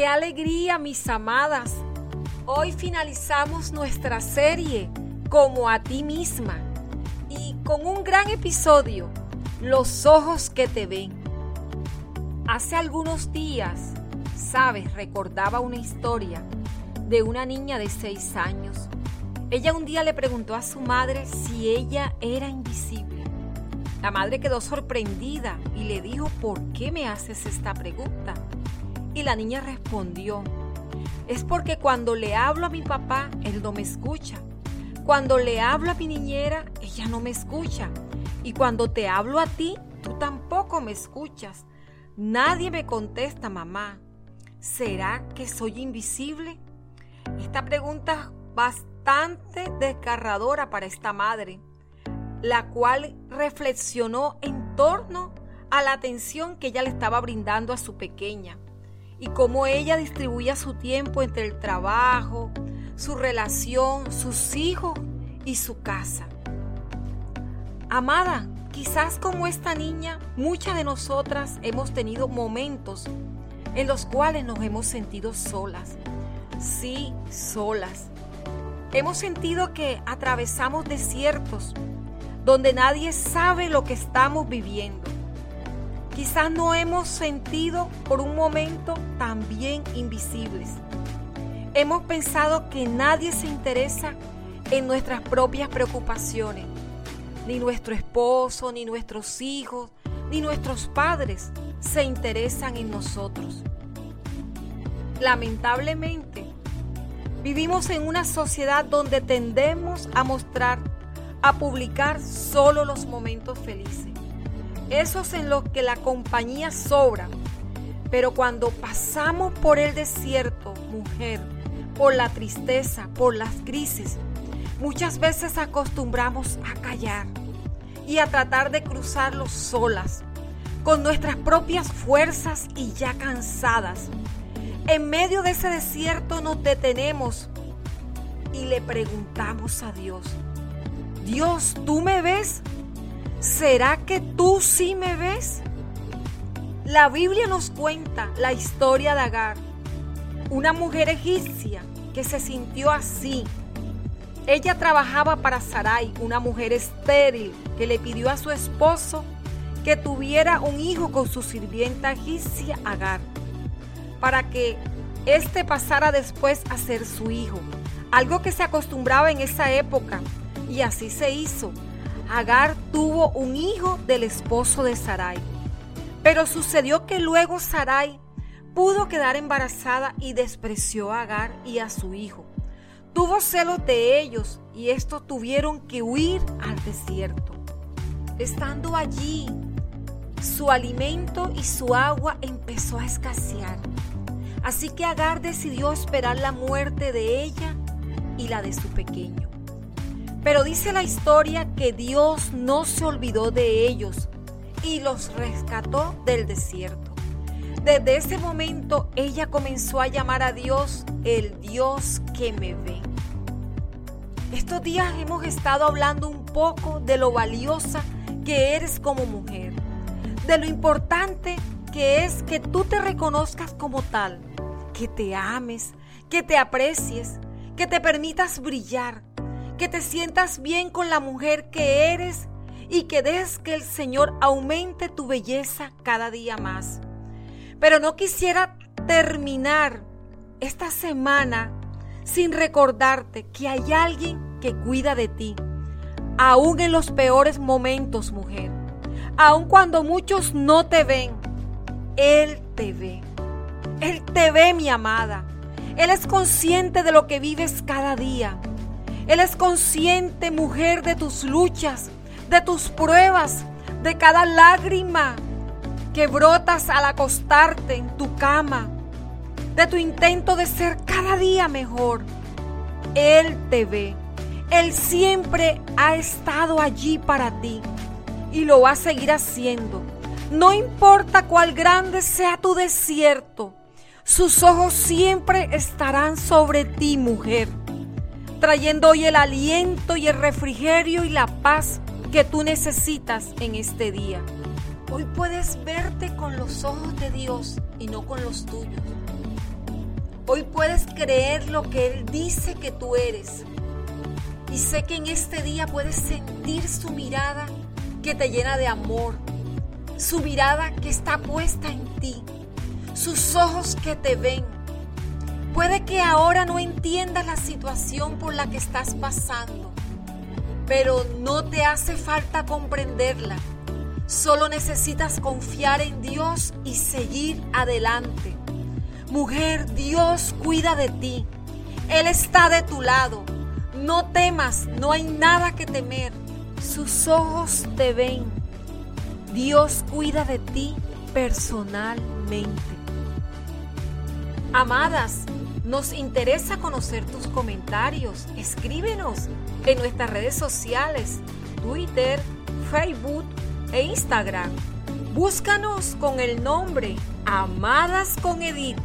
qué alegría, mis amadas. Hoy finalizamos nuestra serie como a ti misma y con un gran episodio, Los ojos que te ven. Hace algunos días, sabes, recordaba una historia de una niña de seis años. Ella un día le preguntó a su madre si ella era invisible. La madre quedó sorprendida y le dijo, ¿por qué me haces esta pregunta? Y la niña respondió, es porque cuando le hablo a mi papá, él no me escucha. Cuando le hablo a mi niñera, ella no me escucha. Y cuando te hablo a ti, tú tampoco me escuchas. Nadie me contesta, mamá. ¿Será que soy invisible? Esta pregunta es bastante desgarradora para esta madre, la cual reflexionó en torno a la atención que ella le estaba brindando a su pequeña y cómo ella distribuía su tiempo entre el trabajo, su relación, sus hijos y su casa. Amada, quizás como esta niña, muchas de nosotras hemos tenido momentos en los cuales nos hemos sentido solas. Sí, solas. Hemos sentido que atravesamos desiertos donde nadie sabe lo que estamos viviendo Quizás no hemos sentido por un momento también invisibles. Hemos pensado que nadie se interesa en nuestras propias preocupaciones. Ni nuestro esposo, ni nuestros hijos, ni nuestros padres se interesan en nosotros. Lamentablemente, vivimos en una sociedad donde tendemos a mostrar, a publicar solo los momentos felices esos en los que la compañía sobra. Pero cuando pasamos por el desierto, mujer, por la tristeza, por las crisis, muchas veces acostumbramos a callar y a tratar de cruzarlo solas, con nuestras propias fuerzas y ya cansadas. En medio de ese desierto nos detenemos y le preguntamos a Dios, Dios, ¿tú me ves? ¿Será que tú sí me ves? La Biblia nos cuenta la historia de Agar, una mujer egipcia que se sintió así. Ella trabajaba para Sarai, una mujer estéril que le pidió a su esposo que tuviera un hijo con su sirvienta egipcia Agar, para que éste pasara después a ser su hijo, algo que se acostumbraba en esa época, y así se hizo. Agar tuvo un hijo del esposo de Sarai. Pero sucedió que luego Sarai pudo quedar embarazada y despreció a Agar y a su hijo. Tuvo celos de ellos y estos tuvieron que huir al desierto. Estando allí, su alimento y su agua empezó a escasear. Así que Agar decidió esperar la muerte de ella y la de su pequeño. Pero dice la historia que Dios no se olvidó de ellos y los rescató del desierto. Desde ese momento ella comenzó a llamar a Dios el Dios que me ve. Estos días hemos estado hablando un poco de lo valiosa que eres como mujer, de lo importante que es que tú te reconozcas como tal, que te ames, que te aprecies, que te permitas brillar, que te sientas bien con la mujer que eres y que des que el Señor aumente tu belleza cada día más. Pero no quisiera terminar esta semana sin recordarte que hay alguien que cuida de ti, aún en los peores momentos, mujer. Aun cuando muchos no te ven, Él te ve. Él te ve, mi amada. Él es consciente de lo que vives cada día. Él es consciente, mujer, de tus luchas, de tus pruebas, de cada lágrima que brotas al acostarte en tu cama, de tu intento de ser cada día mejor. Él te ve. Él siempre ha estado allí para ti y lo va a seguir haciendo. No importa cuál grande sea tu desierto, sus ojos siempre estarán sobre ti, mujer trayendo hoy el aliento y el refrigerio y la paz que tú necesitas en este día. Hoy puedes verte con los ojos de Dios y no con los tuyos. Hoy puedes creer lo que Él dice que tú eres. Y sé que en este día puedes sentir su mirada que te llena de amor, su mirada que está puesta en ti, sus ojos que te ven. Puede que ahora no entiendas la situación por la que estás pasando, pero no te hace falta comprenderla. Solo necesitas confiar en Dios y seguir adelante. Mujer, Dios cuida de ti. Él está de tu lado. No temas, no hay nada que temer. Sus ojos te ven. Dios cuida de ti personalmente. Amadas, nos interesa conocer tus comentarios. Escríbenos en nuestras redes sociales, Twitter, Facebook e Instagram. Búscanos con el nombre Amadas con Edith